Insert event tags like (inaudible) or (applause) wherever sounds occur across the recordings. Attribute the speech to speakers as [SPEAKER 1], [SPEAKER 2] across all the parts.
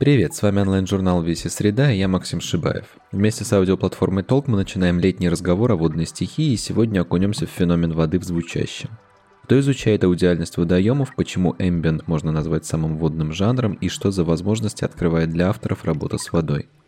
[SPEAKER 1] Привет, с вами онлайн-журнал «Веси Среда» и я Максим Шибаев. Вместе с аудиоплатформой Толк мы начинаем летний разговор о водной стихии и сегодня окунемся в феномен воды в звучащем. Кто изучает аудиальность водоемов, почему эмбиент можно назвать самым водным жанром и что за возможности открывает для авторов работа с водой –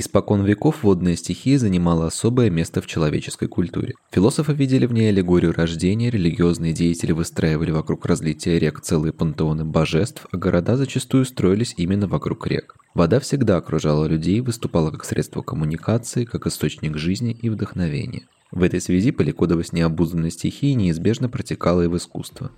[SPEAKER 1] Испокон веков водная стихия занимала особое место в человеческой культуре. Философы видели в ней аллегорию рождения, религиозные деятели выстраивали вокруг разлития рек целые пантеоны божеств, а города зачастую строились именно вокруг рек. Вода всегда окружала людей, выступала как средство коммуникации, как источник жизни и вдохновения. В этой связи поликодовость необузданной стихии неизбежно протекала и в искусство.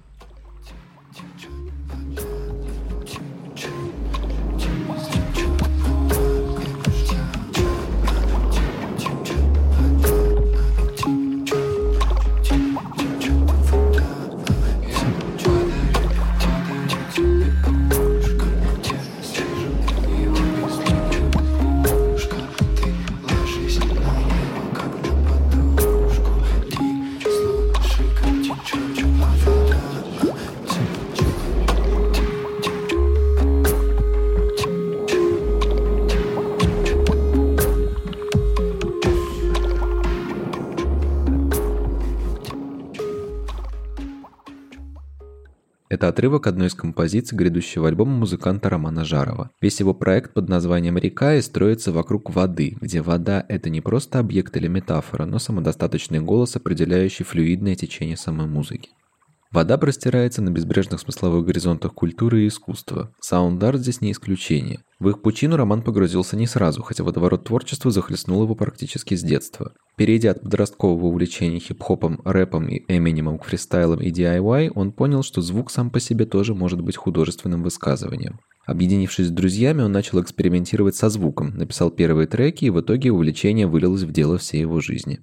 [SPEAKER 1] Это отрывок одной из композиций грядущего альбома музыканта Романа Жарова. Весь его проект под названием «Река» и строится вокруг воды, где вода – это не просто объект или метафора, но самодостаточный голос, определяющий флюидное течение самой музыки. Вода простирается на безбрежных смысловых горизонтах культуры и искусства. Саунд-арт здесь не исключение. В их пучину Роман погрузился не сразу, хотя водоворот творчества захлестнул его практически с детства. Перейдя от подросткового увлечения хип-хопом, рэпом и Эминемом к фристайлам и DIY, он понял, что звук сам по себе тоже может быть художественным высказыванием. Объединившись с друзьями, он начал экспериментировать со звуком, написал первые треки, и в итоге увлечение вылилось в дело всей его жизни.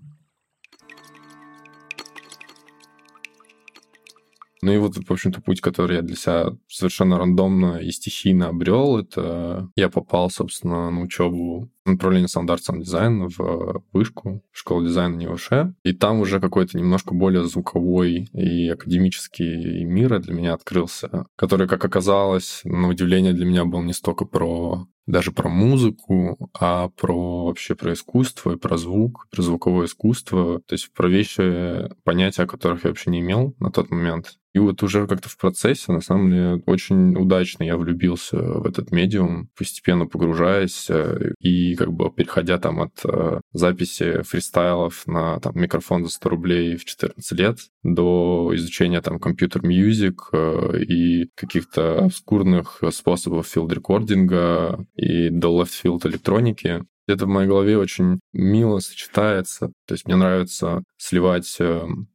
[SPEAKER 2] Ну и вот, в общем-то, путь, который я для себя совершенно рандомно и стихийно обрел, это я попал, собственно, на учебу направление саунд-арт, саунд-дизайн в вышку, школу дизайна НИУ ВШЭ. И там уже какой-то немножко более звуковой и академический мир для меня открылся, который, как оказалось, на удивление для меня был не столько про даже про музыку, а про вообще про искусство и про звук, про звуковое искусство, то есть про вещи, понятия, о которых я вообще не имел на тот момент. И вот уже как-то в процессе, на самом деле, очень удачно я влюбился в этот медиум, постепенно погружаясь э, и как бы переходя там от э, записи фристайлов на там, микрофон за 100 рублей в 14 лет до изучения там компьютер-мьюзик э, и каких-то обскурных способов филд-рекординга и до left-field электроники это в моей голове очень мило сочетается. То есть мне нравится сливать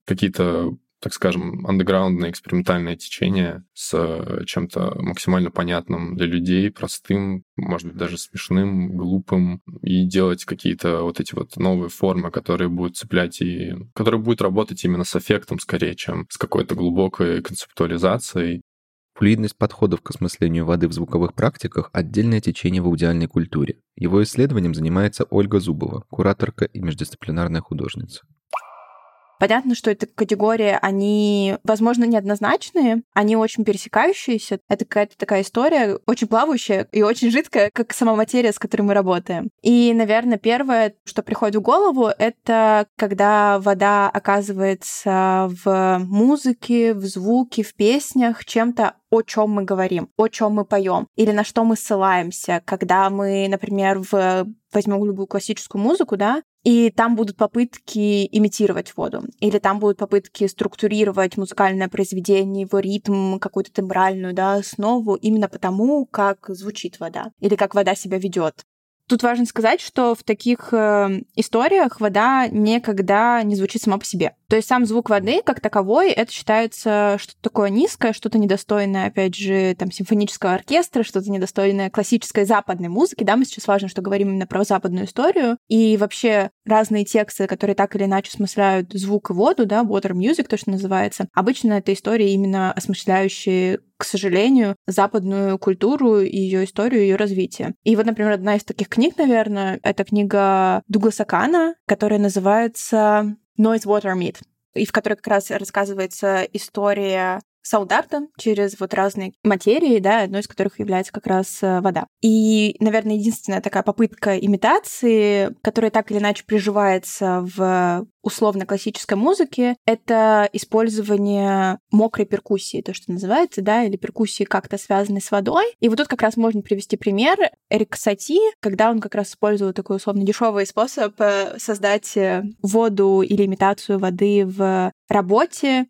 [SPEAKER 2] какие-то так скажем, андеграундное экспериментальное течение с э, чем-то максимально понятным для людей, простым, может быть, даже смешным, глупым, и делать какие-то вот эти вот новые формы, которые будут цеплять и... которые будут работать именно с эффектом скорее, чем с какой-то глубокой концептуализацией.
[SPEAKER 1] Флюидность подходов к осмыслению воды в звуковых практиках – отдельное течение в аудиальной культуре. Его исследованием занимается Ольга Зубова, кураторка и междисциплинарная художница.
[SPEAKER 3] Понятно, что эта категория, они, возможно, неоднозначные, они очень пересекающиеся. Это какая-то такая история, очень плавающая и очень жидкая, как сама материя, с которой мы работаем. И, наверное, первое, что приходит в голову, это когда вода оказывается в музыке, в звуке, в песнях чем-то о чем мы говорим, о чем мы поем, или на что мы ссылаемся, когда мы, например, в возьмем любую классическую музыку, да, и там будут попытки имитировать воду, или там будут попытки структурировать музыкальное произведение, его ритм, какую-то тембральную да, основу именно потому, как звучит вода, или как вода себя ведет. Тут важно сказать, что в таких э, историях вода никогда не звучит сама по себе. То есть сам звук воды, как таковой, это считается что-то такое низкое, что-то недостойное, опять же, там, симфонического оркестра, что-то недостойное классической западной музыки. Да, мы сейчас важно, что говорим именно про западную историю. И вообще разные тексты, которые так или иначе смысляют звук и воду, да, water music, то, что называется, обычно это истории именно осмысляющие к сожалению, западную культуру ее историю, ее развитие. И вот, например, одна из таких книг, наверное, это книга Дугласа Кана, которая называется Noise Water Meat и в которой как раз рассказывается история саударта через вот разные материи, да, одной из которых является как раз э, вода. И, наверное, единственная такая попытка имитации, которая так или иначе приживается в условно-классической музыке, это использование мокрой перкуссии, то, что называется, да, или перкуссии как-то связанной с водой. И вот тут как раз можно привести пример Эрик Сати, когда он как раз использовал такой условно дешевый способ э, создать э, воду или имитацию воды в работе.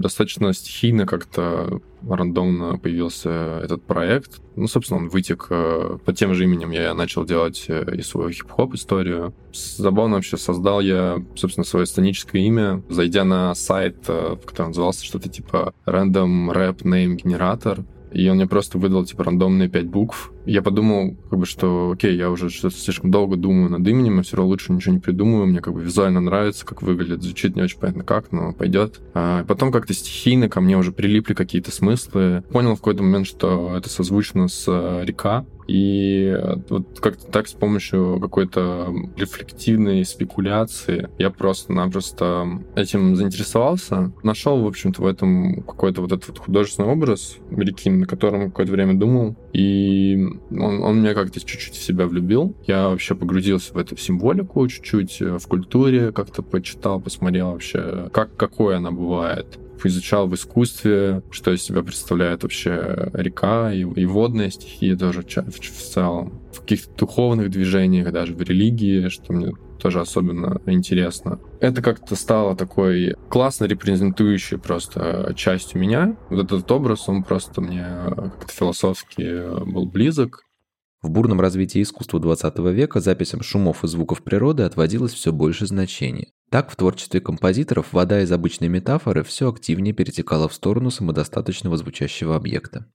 [SPEAKER 2] Достаточно стихийно как-то рандомно появился этот проект. Ну, собственно, он вытек э, под тем же именем. Я начал делать э, и свою хип-хоп историю. Забавно вообще создал я, собственно, свое сценическое имя, зайдя на сайт, э, в котором назывался что-то типа Random Rap Name Generator и он мне просто выдал, типа, рандомные пять букв. Я подумал, как бы, что, окей, я уже слишком долго думаю над именем, и все равно лучше ничего не придумываю, мне как бы визуально нравится, как выглядит, звучит не очень понятно как, но пойдет. А потом как-то стихийно ко мне уже прилипли какие-то смыслы. Понял в какой-то момент, что это созвучно с э, река, и вот как-то так с помощью какой-то рефлективной спекуляции я просто-напросто этим заинтересовался. Нашел, в общем-то, в этом какой-то вот этот вот художественный образ реки, на котором какое-то время думал. И он, он меня как-то чуть-чуть в себя влюбил. Я вообще погрузился в эту символику чуть-чуть, э, в культуре как-то почитал, посмотрел вообще, как, какой она бывает изучал в искусстве, что из себя представляет вообще река и, и водная стихия тоже в, в целом. В каких-то духовных движениях, даже в религии, что мне тоже особенно интересно. Это как-то стало такой классно репрезентующей просто частью меня. Вот этот образ, он просто мне как-то философски был близок.
[SPEAKER 1] В бурном развитии искусства 20 века записям шумов и звуков природы отводилось все больше значения. Так, в творчестве композиторов вода из обычной метафоры все активнее перетекала в сторону самодостаточного звучащего объекта.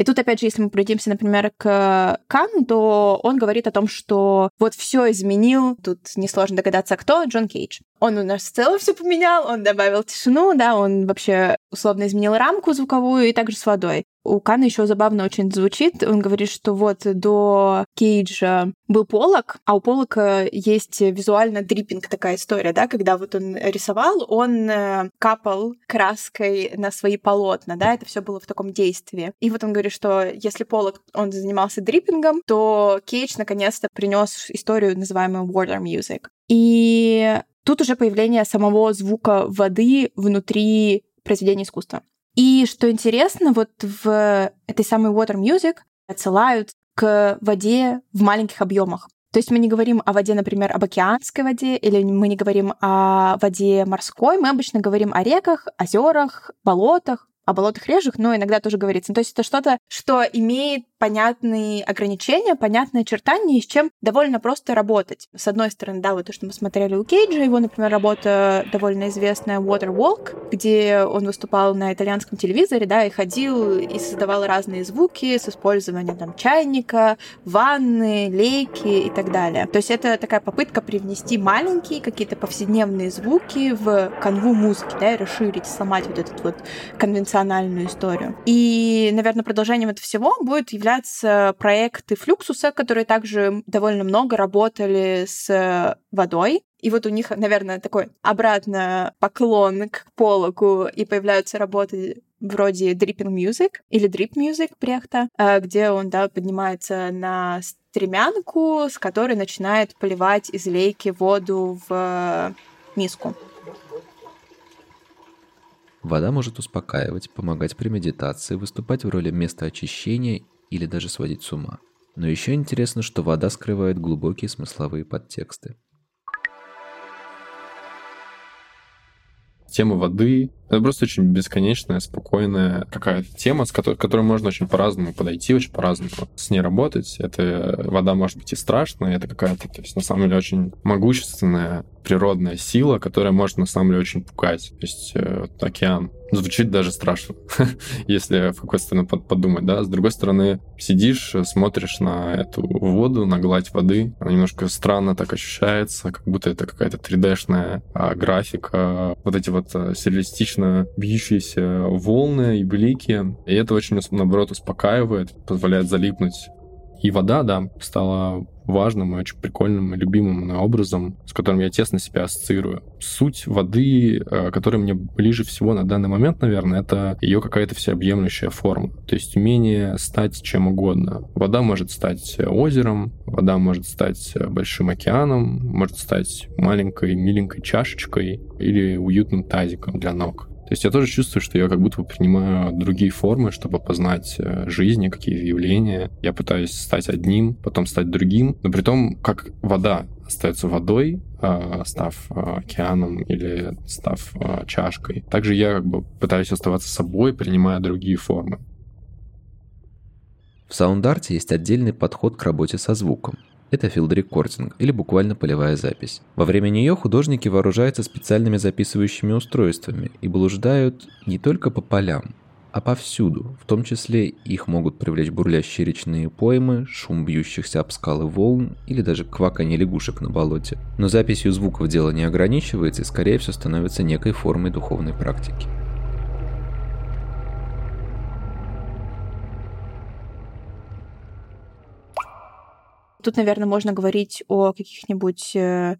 [SPEAKER 3] И тут, опять же, если мы пройдемся, например, к Кану, то он говорит о том, что вот все изменил, тут несложно догадаться, кто, Джон Кейдж. Он у нас в целом все поменял, он добавил тишину, да, он вообще условно изменил рамку звуковую и также с водой. У Кана еще забавно очень звучит. Он говорит, что вот до Кейджа был полок, а у полока есть визуально дриппинг такая история, да, когда вот он рисовал, он э, капал краской на свои полотна, да, это все было в таком действии. И вот он говорит, что если полок, он занимался дриппингом, то Кейдж наконец-то принес историю, называемую water music. И тут уже появление самого звука воды внутри произведения искусства. И что интересно, вот в этой самой Water Music отсылают к воде в маленьких объемах. То есть мы не говорим о воде, например, об океанской воде, или мы не говорим о воде морской, мы обычно говорим о реках, озерах, болотах, о болотах режах, но иногда тоже говорится. То есть это что-то, что имеет понятные ограничения, понятные очертания, с чем довольно просто работать. С одной стороны, да, вот то, что мы смотрели у Кейджа, его, например, работа довольно известная Water Walk, где он выступал на итальянском телевизоре, да, и ходил и создавал разные звуки с использованием там чайника, ванны, лейки и так далее. То есть это такая попытка привнести маленькие какие-то повседневные звуки в канву музыки, да, и расширить, сломать вот эту вот конвенциональную историю. И, наверное, продолжением этого всего будет являться являются проекты Флюксуса, которые также довольно много работали с водой. И вот у них, наверное, такой обратно поклон к Полоку, и появляются работы вроде Dripping Music или Drip Music Брехта, э, где он, да, поднимается на стремянку, с которой начинает поливать из лейки воду в миску.
[SPEAKER 1] Вода может успокаивать, помогать при медитации, выступать в роли места очищения или даже сводить с ума. Но еще интересно, что вода скрывает глубокие смысловые подтексты.
[SPEAKER 2] Тема воды Это просто очень бесконечная, спокойная какая-то тема, с которой, к которой можно очень по-разному подойти, очень по-разному с ней работать. Это вода может быть и страшная, это какая-то, то есть на самом деле очень могущественная природная сила, которая может на самом деле очень пугать. То есть э, океан звучит даже страшно, (laughs) если в какой сторону подумать, да. С другой стороны, сидишь, смотришь на эту воду, на гладь воды, она немножко странно так ощущается, как будто это какая-то 3D-шная а, графика, вот эти вот а, сюрреалистично бьющиеся волны и блики. И это очень, наоборот, успокаивает, позволяет залипнуть и вода, да, стала важным и очень прикольным и любимым образом, с которым я тесно себя ассоциирую. Суть воды, э, которая мне ближе всего на данный момент, наверное, это ее какая-то всеобъемлющая форма. То есть умение стать чем угодно. Вода может стать озером, вода может стать большим океаном, может стать маленькой миленькой чашечкой или уютным тазиком для ног. То есть я тоже чувствую, что я как будто бы принимаю другие формы, чтобы познать э, жизни, какие-то явления. Я пытаюсь стать одним, потом стать другим, но при том, как вода остается водой, а, став а, океаном или став чашкой. Также я как бы пытаюсь оставаться собой, принимая другие формы.
[SPEAKER 1] В саундарте есть отдельный подход к работе со звуком. Это field recording или буквально полевая запись. Во время нее художники вооружаются специальными записывающими устройствами и блуждают не только по полям, а повсюду. В том числе их могут привлечь бурлящие речные поймы, шум бьющихся об скалы волн или даже кваканье лягушек на болоте. Но записью звуков дело не ограничивается и скорее всего становится некой формой духовной практики.
[SPEAKER 3] Тут, наверное, можно говорить о каких-нибудь э,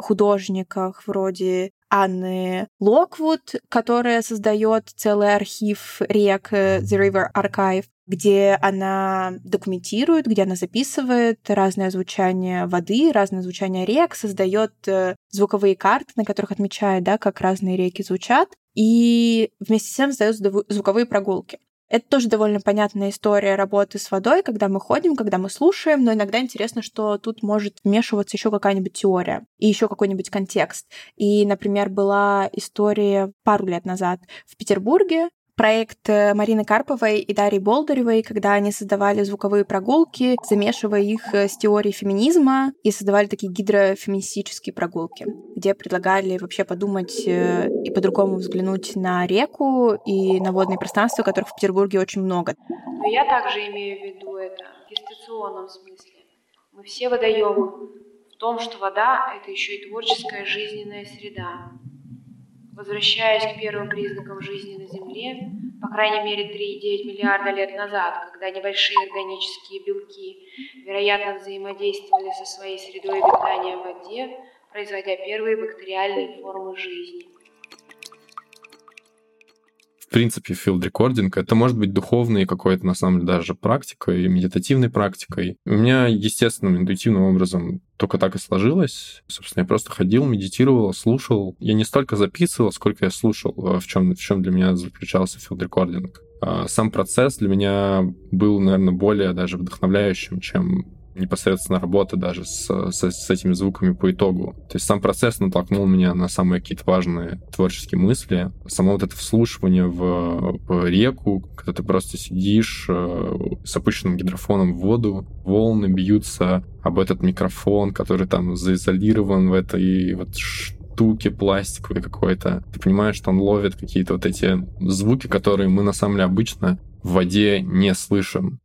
[SPEAKER 3] художниках вроде Анны Локвуд, которая создает целый архив рек э, The River Archive, где она документирует, где она записывает разное звучание воды, разное звучание рек, создает э, звуковые карты, на которых отмечает, да, как разные реки звучат, и вместе с тем создает звуковые прогулки. Это тоже довольно понятная история работы с водой, когда мы ходим, когда мы слушаем, но иногда интересно, что тут может вмешиваться еще какая-нибудь теория и еще какой-нибудь контекст. И, например, была история пару лет назад в Петербурге, проект э, Марины Карповой и Дарьи Болдыревой, когда они создавали звуковые прогулки, замешивая их э, с теорией феминизма и создавали такие гидрофеминистические прогулки, где предлагали вообще подумать э, и по-другому взглянуть на реку и на водные пространства, которых в Петербурге очень много.
[SPEAKER 4] Но я также имею в виду это в дистанционном смысле. Мы все водоемы в том, что вода — это еще и творческая жизненная среда. Возвращаясь к первым признакам жизни на Земле, по крайней мере 3,9 миллиарда лет назад, когда небольшие органические белки, вероятно, взаимодействовали со своей средой обитания в воде, производя первые бактериальные формы жизни
[SPEAKER 2] в принципе, field recording, это может быть духовной какой-то, на самом деле, даже практикой, медитативной практикой. У меня естественным, интуитивным образом только так и сложилось. Собственно, я просто ходил, медитировал, слушал. Я не столько записывал, сколько я слушал, э, в чем, в чем для меня заключался field recording. А сам процесс для меня был, наверное, более даже вдохновляющим, чем непосредственно работа даже с, с, с этими звуками по итогу. То есть сам процесс натолкнул меня на самые какие-то важные творческие мысли. Само вот это вслушивание в, в реку, когда ты просто сидишь э, с опущенным гидрофоном в воду, волны бьются об этот микрофон, который там заизолирован в этой вот штуке пластиковой какой-то. Ты понимаешь, что он ловит какие-то вот эти звуки, которые мы на самом деле обычно в воде не слышим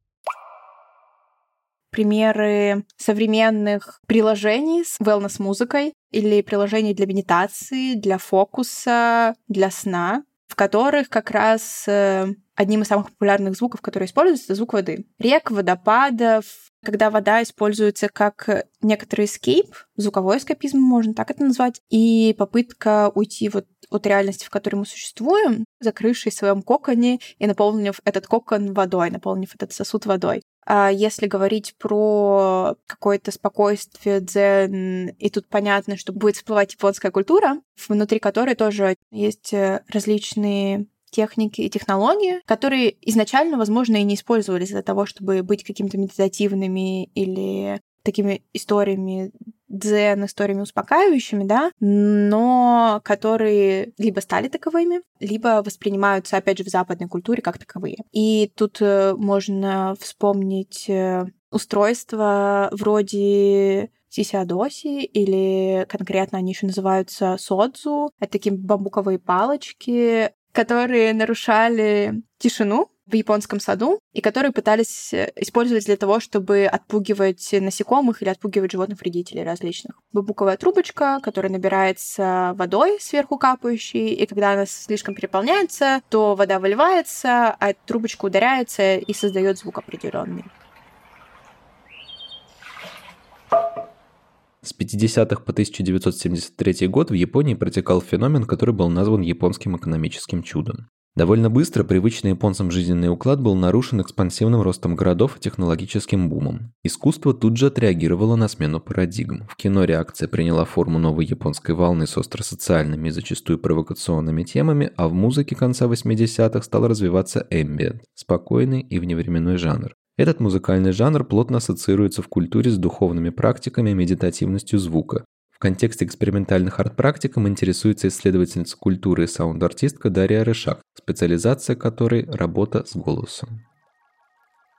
[SPEAKER 3] примеры современных приложений с wellness-музыкой или приложений для медитации, для фокуса, для сна, в которых как раз э, одним из самых популярных звуков, которые используются, это звук воды. Рек, водопадов, когда вода используется как некоторый эскейп, звуковой эскапизм, можно так это назвать, и попытка уйти вот от реальности, в которой мы существуем, закрывшись в своем коконе и наполнив этот кокон водой, наполнив этот сосуд водой. А если говорить про какое-то спокойствие, дзен, и тут понятно, что будет всплывать японская культура, внутри которой тоже есть э, различные техники и технологии, которые изначально, возможно, и не использовались для того, чтобы быть какими-то медитативными или такими историями дзен историями успокаивающими, да, но которые либо стали таковыми, либо воспринимаются, опять же, в западной культуре как таковые. И тут э, можно вспомнить э, устройства вроде сисиадоси, или конкретно они еще называются содзу. Это такие бамбуковые палочки, которые нарушали тишину в японском саду, и которые пытались э, использовать для того, чтобы отпугивать насекомых или отпугивать животных-вредителей различных. Бамбуковая трубочка, которая набирается водой сверху капающей, и когда она слишком переполняется, то вода выливается, а трубочка ударяется и создает звук определенный.
[SPEAKER 1] С 50-х по 1973 год в Японии протекал феномен, который был назван японским экономическим чудом. Довольно быстро привычный японцам жизненный уклад был нарушен экспансивным ростом городов и технологическим бумом. Искусство тут же отреагировало на смену парадигм. В кино реакция приняла форму новой японской волны с остросоциальными и зачастую провокационными темами, а в музыке конца 80-х стал развиваться эмбиент – спокойный и вневременной жанр. Этот музыкальный жанр плотно ассоциируется в культуре с духовными практиками и медитативностью звука. В контексте экспериментальных арт-практикам интересуется исследовательница культуры и саунд-артистка Дарья Рышак, специализация которой – работа с голосом.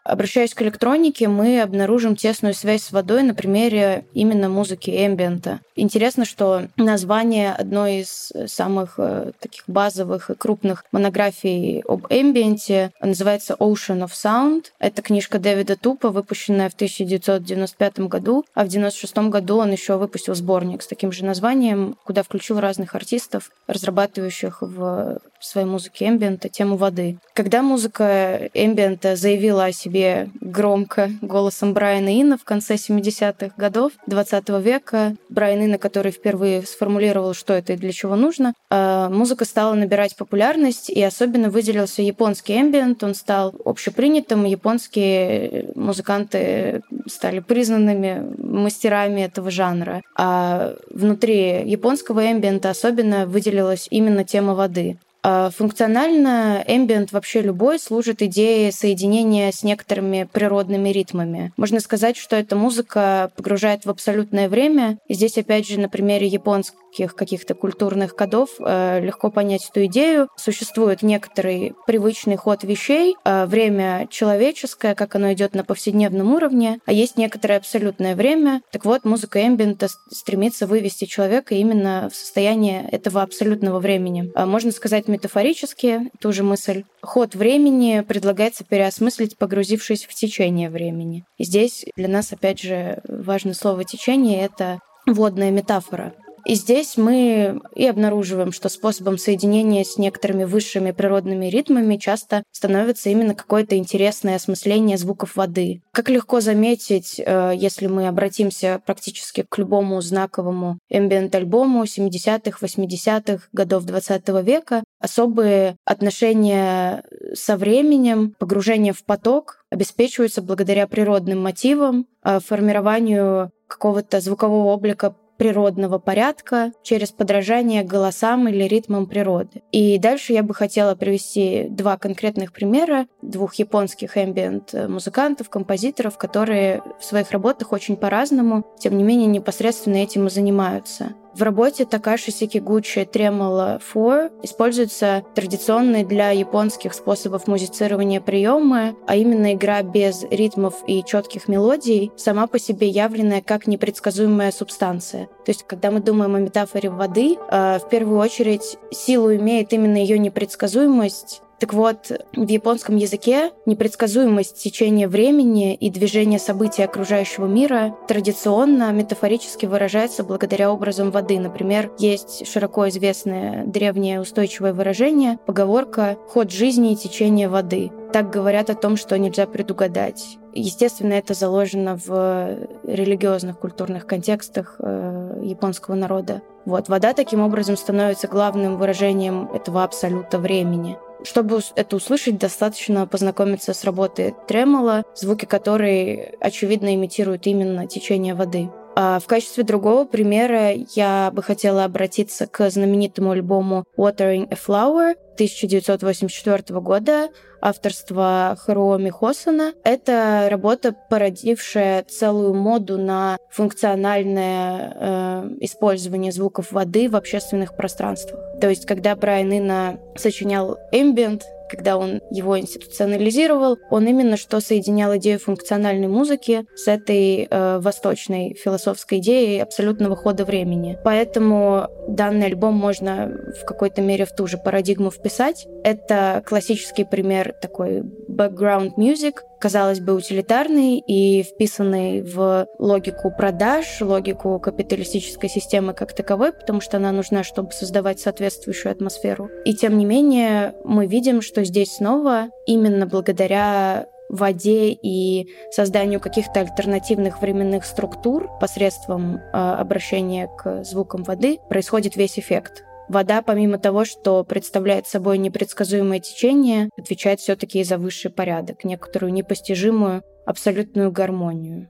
[SPEAKER 5] Обращаясь к электронике, мы обнаружим тесную связь с водой на примере именно музыки эмбиента. Интересно, что название одной из самых э, таких базовых и крупных монографий об эмбиенте называется Ocean of Sound. Это книжка Дэвида Тупа, выпущенная в 1995 году, а в 1996 году он еще выпустил сборник с таким же названием, куда включил разных артистов, разрабатывающих в своей музыке эмбиента тему воды. Когда музыка эмбиента заявила о себе громко голосом Брайана Инна в конце 70-х годов 20 века. Брайан Инна, который впервые сформулировал, что это и для чего нужно. А музыка стала набирать популярность, и особенно выделился японский эмбиент. Он стал общепринятым, японские музыканты стали признанными мастерами этого жанра. А внутри японского эмбиента особенно выделилась именно тема воды. А, функционально ambient вообще любой служит идее соединения с некоторыми природными ритмами. Можно сказать, что эта музыка погружает в абсолютное время. Здесь, опять же, на примере японского таких каких-то культурных кодов э, легко понять эту идею. Существует некоторый привычный ход вещей, э, время человеческое, как оно идет на повседневном уровне, а есть некоторое абсолютное время. Так вот, музыка эмбиента стремится вывести человека именно в состояние этого абсолютного времени. А можно сказать метафорически ту же мысль. Ход времени предлагается переосмыслить, погрузившись в течение времени. И здесь для нас, опять же, важно слово «течение» — это водная метафора. И здесь мы и обнаруживаем, что способом соединения с некоторыми высшими природными ритмами часто становится именно какое-то интересное осмысление звуков воды. Как легко заметить, э, если мы обратимся практически к любому знаковому эмбиент-альбому 70-х, 80-х годов 20 века, особые отношения со временем, погружение в поток обеспечиваются благодаря природным мотивам, э, формированию какого-то звукового облика природного порядка через подражание голосам или ритмам природы. И дальше я бы хотела привести два конкретных примера двух японских ambient музыкантов, композиторов, которые в своих работах очень по-разному, тем не менее непосредственно этим и занимаются. В работе Такаши Сикигучи Tremolo 4 используются традиционные для японских способов музицирования приемы, а именно игра без ритмов и четких мелодий, сама по себе явленная как непредсказуемая субстанция. То есть, когда мы думаем о метафоре воды, э, в первую очередь силу имеет именно ее непредсказуемость, так вот, в японском языке непредсказуемость течения времени и движения событий окружающего мира традиционно метафорически выражается благодаря образам воды. Например, есть широко известное древнее устойчивое выражение, поговорка «ход жизни и течение воды». Так говорят о том, что нельзя предугадать. Естественно, это заложено в религиозных культурных контекстах э, японского народа. Вот, вода таким образом становится главным выражением этого абсолюта времени. Чтобы это услышать, достаточно познакомиться с работой тремола, звуки которой, очевидно, имитируют именно течение воды. А в качестве другого примера я бы хотела обратиться к знаменитому альбому Watering a Flower 1984 года авторства Харуоми Хосана. Это работа, породившая целую моду на функциональное э, использование звуков воды в общественных пространствах. То есть, когда Брайан Инна сочинял ambient, когда он его институционализировал, он именно что соединял идею функциональной музыки с этой э, восточной философской идеей абсолютного хода времени. Поэтому данный альбом можно в какой-то мере в ту же парадигму вписать. Это классический пример такой background music, казалось бы, утилитарный и вписанный в логику продаж, логику капиталистической системы как таковой, потому что она нужна, чтобы создавать соответствующую атмосферу. И тем не менее, мы видим, что здесь снова именно благодаря воде и созданию каких-то альтернативных временных структур посредством э, обращения к звукам воды происходит весь эффект. Вода, помимо того, что представляет собой непредсказуемое течение, отвечает все-таки и за высший порядок, некоторую непостижимую абсолютную гармонию.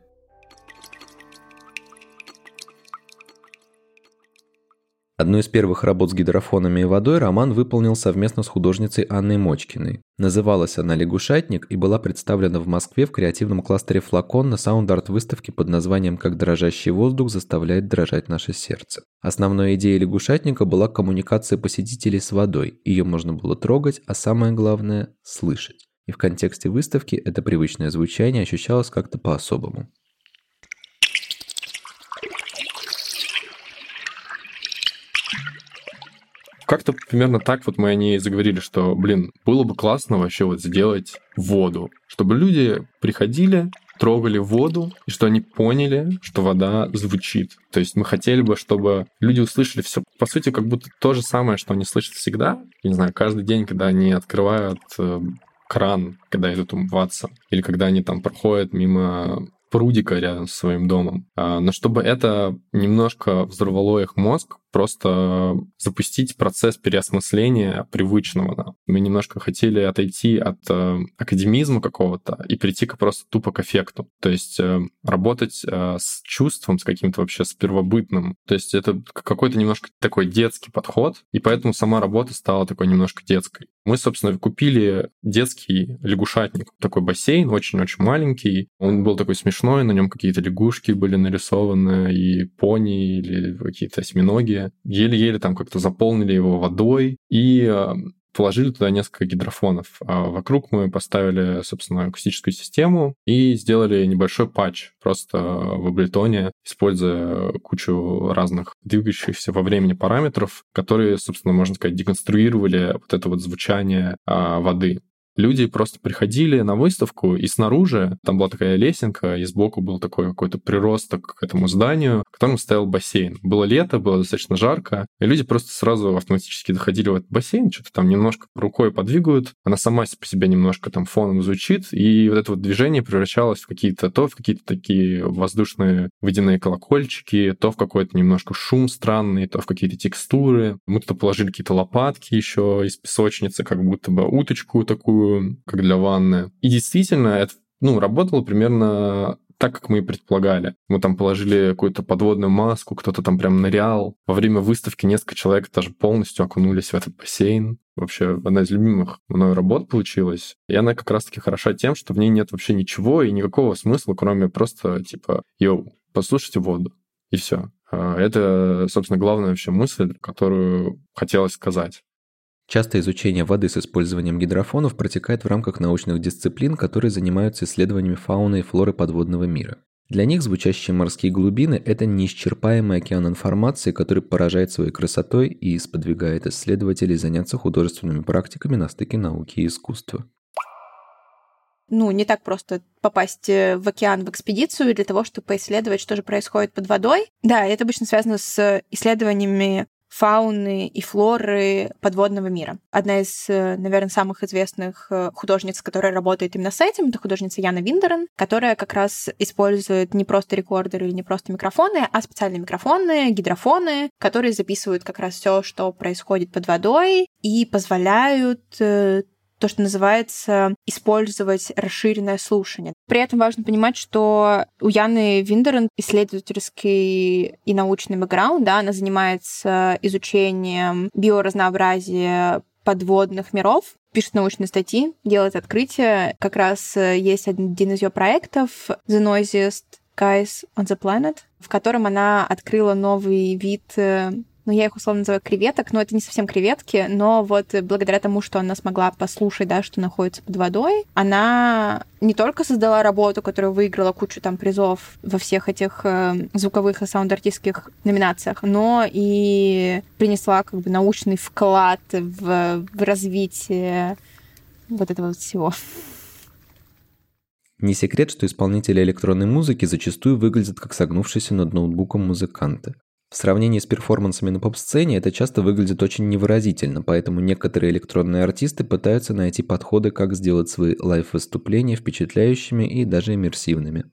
[SPEAKER 1] Одну из первых работ с гидрофонами и водой Роман выполнил совместно с художницей Анной Мочкиной. Называлась она «Лягушатник» и была представлена в Москве в креативном кластере «Флакон» на саунд-арт выставке под названием «Как дрожащий воздух заставляет дрожать наше сердце». Основной идеей лягушатника была коммуникация посетителей с водой. Ее можно было трогать, а самое главное – слышать. И в контексте выставки это привычное звучание ощущалось как-то по-особому.
[SPEAKER 2] Как-то примерно так вот мы о ней заговорили, что, блин, было бы классно вообще вот сделать воду, чтобы люди приходили, трогали воду, и что они поняли, что вода звучит. То есть мы хотели бы, чтобы люди услышали все, по сути, как будто то же самое, что они слышат всегда. Не знаю, каждый день, когда они открывают э, кран, когда идут умываться, или когда они там проходят мимо прудика рядом со своим домом. А, но чтобы это немножко взорвало их мозг, просто запустить процесс переосмысления привычного. Да. Мы немножко хотели отойти от э, академизма какого-то и прийти к просто тупо к эффекту. То есть э, работать э, с чувством, с каким-то вообще с первобытным. То есть это какой-то немножко такой детский подход, и поэтому сама работа стала такой немножко детской. Мы, собственно, купили детский лягушатник, такой бассейн, очень-очень маленький. Он был такой смешной, на нем какие-то лягушки были нарисованы, и пони, или какие-то осьминоги еле-еле там как-то заполнили его водой и э, положили туда несколько гидрофонов. А вокруг мы поставили, собственно, акустическую систему и сделали небольшой патч просто в Ableton, используя кучу разных двигающихся во времени параметров, которые, собственно, можно сказать, деконструировали вот это вот звучание а, воды люди просто приходили на выставку, и снаружи там была такая лесенка, и сбоку был такой какой-то приросток к этому зданию, в котором стоял бассейн. Было лето, было достаточно жарко, и люди просто сразу автоматически доходили в этот бассейн, что-то там немножко рукой подвигают, она сама по себе немножко там фоном звучит, и вот это вот движение превращалось в какие-то, то в какие-то такие воздушные водяные колокольчики, то в какой-то немножко шум странный, то в какие-то текстуры. Мы туда положили какие-то лопатки еще из песочницы, как будто бы уточку такую такую, как для ванны. И действительно, это ну, работало примерно так, как мы и предполагали. Мы там положили какую-то подводную маску, кто-то там прям нырял. Во время выставки несколько человек даже полностью окунулись в этот бассейн. Вообще, одна из любимых мной работ получилась. И она как раз-таки хороша тем, что в ней нет вообще ничего и никакого смысла, кроме просто типа, йоу, послушайте воду. И все. А это, собственно, главная вообще мысль, которую хотелось сказать.
[SPEAKER 1] Часто изучение воды с использованием гидрофонов протекает в рамках научных дисциплин, которые занимаются исследованиями фауны и флоры подводного мира. Для них звучащие морские глубины – это неисчерпаемый океан информации, который поражает своей красотой и сподвигает исследователей заняться художественными практиками на стыке науки и искусства.
[SPEAKER 3] Ну, не так просто попасть э, в океан в экспедицию для того, чтобы поисследовать, что же происходит под водой. Да, это обычно связано с исследованиями фауны и флоры подводного мира. Одна из, э, наверное, самых известных э, художниц, которая работает именно с этим, это художница Яна Виндерен, которая как раз использует не просто рекордеры или не просто микрофоны, а специальные микрофоны, гидрофоны, которые записывают как раз все, что происходит под водой и позволяют э, то, что называется использовать расширенное слушание. При этом важно понимать, что у Яны Виндерен исследовательский и научный бэкграунд, да, она занимается изучением биоразнообразия подводных миров, пишет научные статьи, делает открытия. Как раз э, есть один из ее проектов The Noisiest Guys on the Planet, в котором она открыла новый вид э, ну, я их условно называю креветок, но это не совсем креветки, но вот благодаря тому, что она смогла послушать, да, что находится под водой, она не только создала работу, которая выиграла кучу там призов во всех этих э, звуковых и саунд-артистских номинациях, но и принесла как бы научный вклад в, в развитие вот этого вот всего.
[SPEAKER 1] Не секрет, что исполнители электронной музыки зачастую выглядят как согнувшиеся над ноутбуком музыканты. В сравнении с перформансами на поп-сцене это часто выглядит очень невыразительно, поэтому некоторые электронные артисты пытаются найти подходы, как сделать свои live-выступления впечатляющими и даже иммерсивными.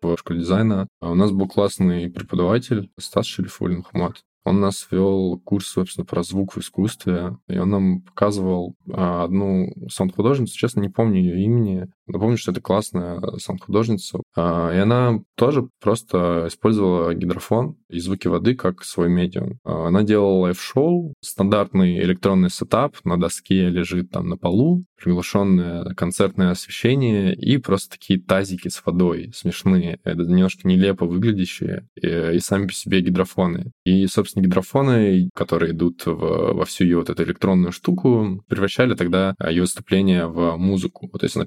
[SPEAKER 2] В школе дизайна у нас был классный преподаватель Стас Шарифуллин HMOT. Он нас вел курс, собственно, про звук в искусстве, и он нам показывал а, одну саунд-художницу, честно, не помню ее имени, но помню, что это классная саунд-художница. А, и она тоже просто использовала гидрофон и звуки воды как свой медиум. А, она делала live-шоу, стандартный электронный сетап, на доске лежит там на полу, приглушенное концертное освещение и просто такие тазики с водой смешные. Это немножко нелепо выглядящие и, и сами по себе гидрофоны. И, собственно, гидрофоны, которые идут в, во всю ее вот эту электронную штуку, превращали тогда ее выступление в музыку. То есть она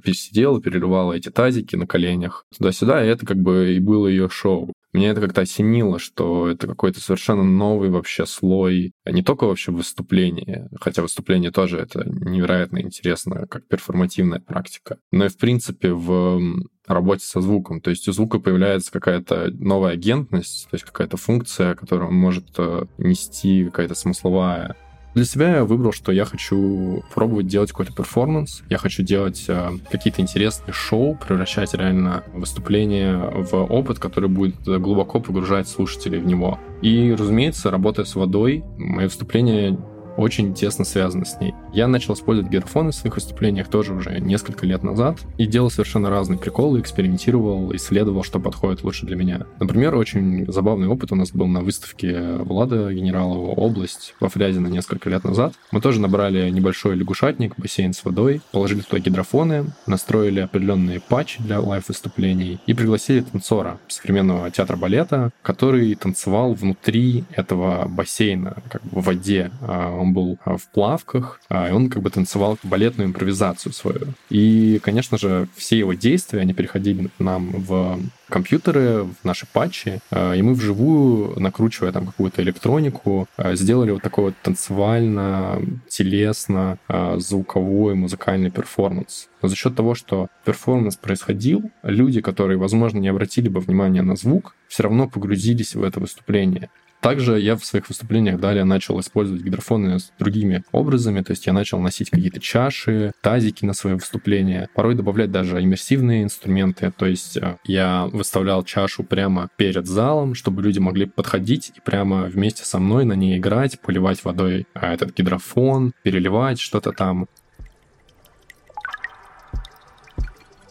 [SPEAKER 2] сидела, перерывала эти тазики на коленях туда-сюда, и это как бы и было ее шоу. Меня это как-то осенило, что это какой-то совершенно новый вообще слой, не только вообще выступление, хотя выступление тоже это невероятно интересно, как перформативная практика, но и в принципе в работе со звуком. То есть у звука появляется какая-то новая агентность, то есть какая-то функция, которую он может э, нести, какая-то смысловая. Для себя я выбрал, что я хочу пробовать делать какой-то перформанс, я хочу делать э, какие-то интересные шоу, превращать реально выступление в опыт, который будет глубоко погружать слушателей в него. И, разумеется, работая с водой, мои выступления очень тесно связаны с ней. Я начал использовать гидрофоны в своих выступлениях тоже уже несколько лет назад и делал совершенно разные приколы, экспериментировал, исследовал, что подходит лучше для меня. Например, очень забавный опыт у нас был на выставке Влада Генералова «Область» во Фрязино несколько лет назад. Мы тоже набрали небольшой лягушатник, бассейн с водой, положили туда гидрофоны, настроили определенные патчи для лайв-выступлений и пригласили танцора современного театра балета, который танцевал внутри этого бассейна, как бы в воде а, он был а, в плавках, а, и он как бы танцевал балетную импровизацию свою. И, конечно же, все его действия, они переходили нам в компьютеры, в наши патчи, а, и мы вживую, накручивая там какую-то электронику, сделали вот такой вот танцевально, телесно, звуковой, музыкальный перформанс. Но за счет того, что перформанс происходил, люди, которые, возможно, не обратили бы внимания на звук, все равно погрузились в это выступление. Также я в своих выступлениях далее начал использовать гидрофоны с другими образами, то есть я начал носить какие-то чаши, тазики на свои выступления, порой добавлять даже иммерсивные инструменты, то есть э, я выставлял чашу прямо перед залом, чтобы люди могли подходить и прямо вместе со мной на ней играть, поливать водой э, этот гидрофон, переливать что-то там.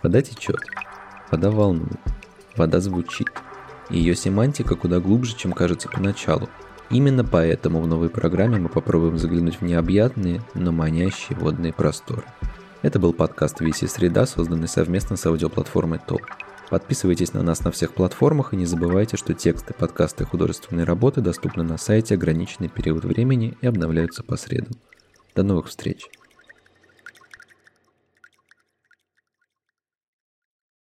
[SPEAKER 1] Вода течет, вода волнует, вода звучит. Ее семантика куда глубже, чем кажется поначалу. Именно поэтому в новой программе мы попробуем заглянуть в необъятные, но манящие водные просторы. Это был подкаст VC Среда, созданный совместно с аудиоплатформой ТОП. Подписывайтесь на нас на всех платформах и не забывайте, что тексты, подкасты и художественные работы доступны на сайте ограниченный период времени и обновляются по средам. До новых встреч!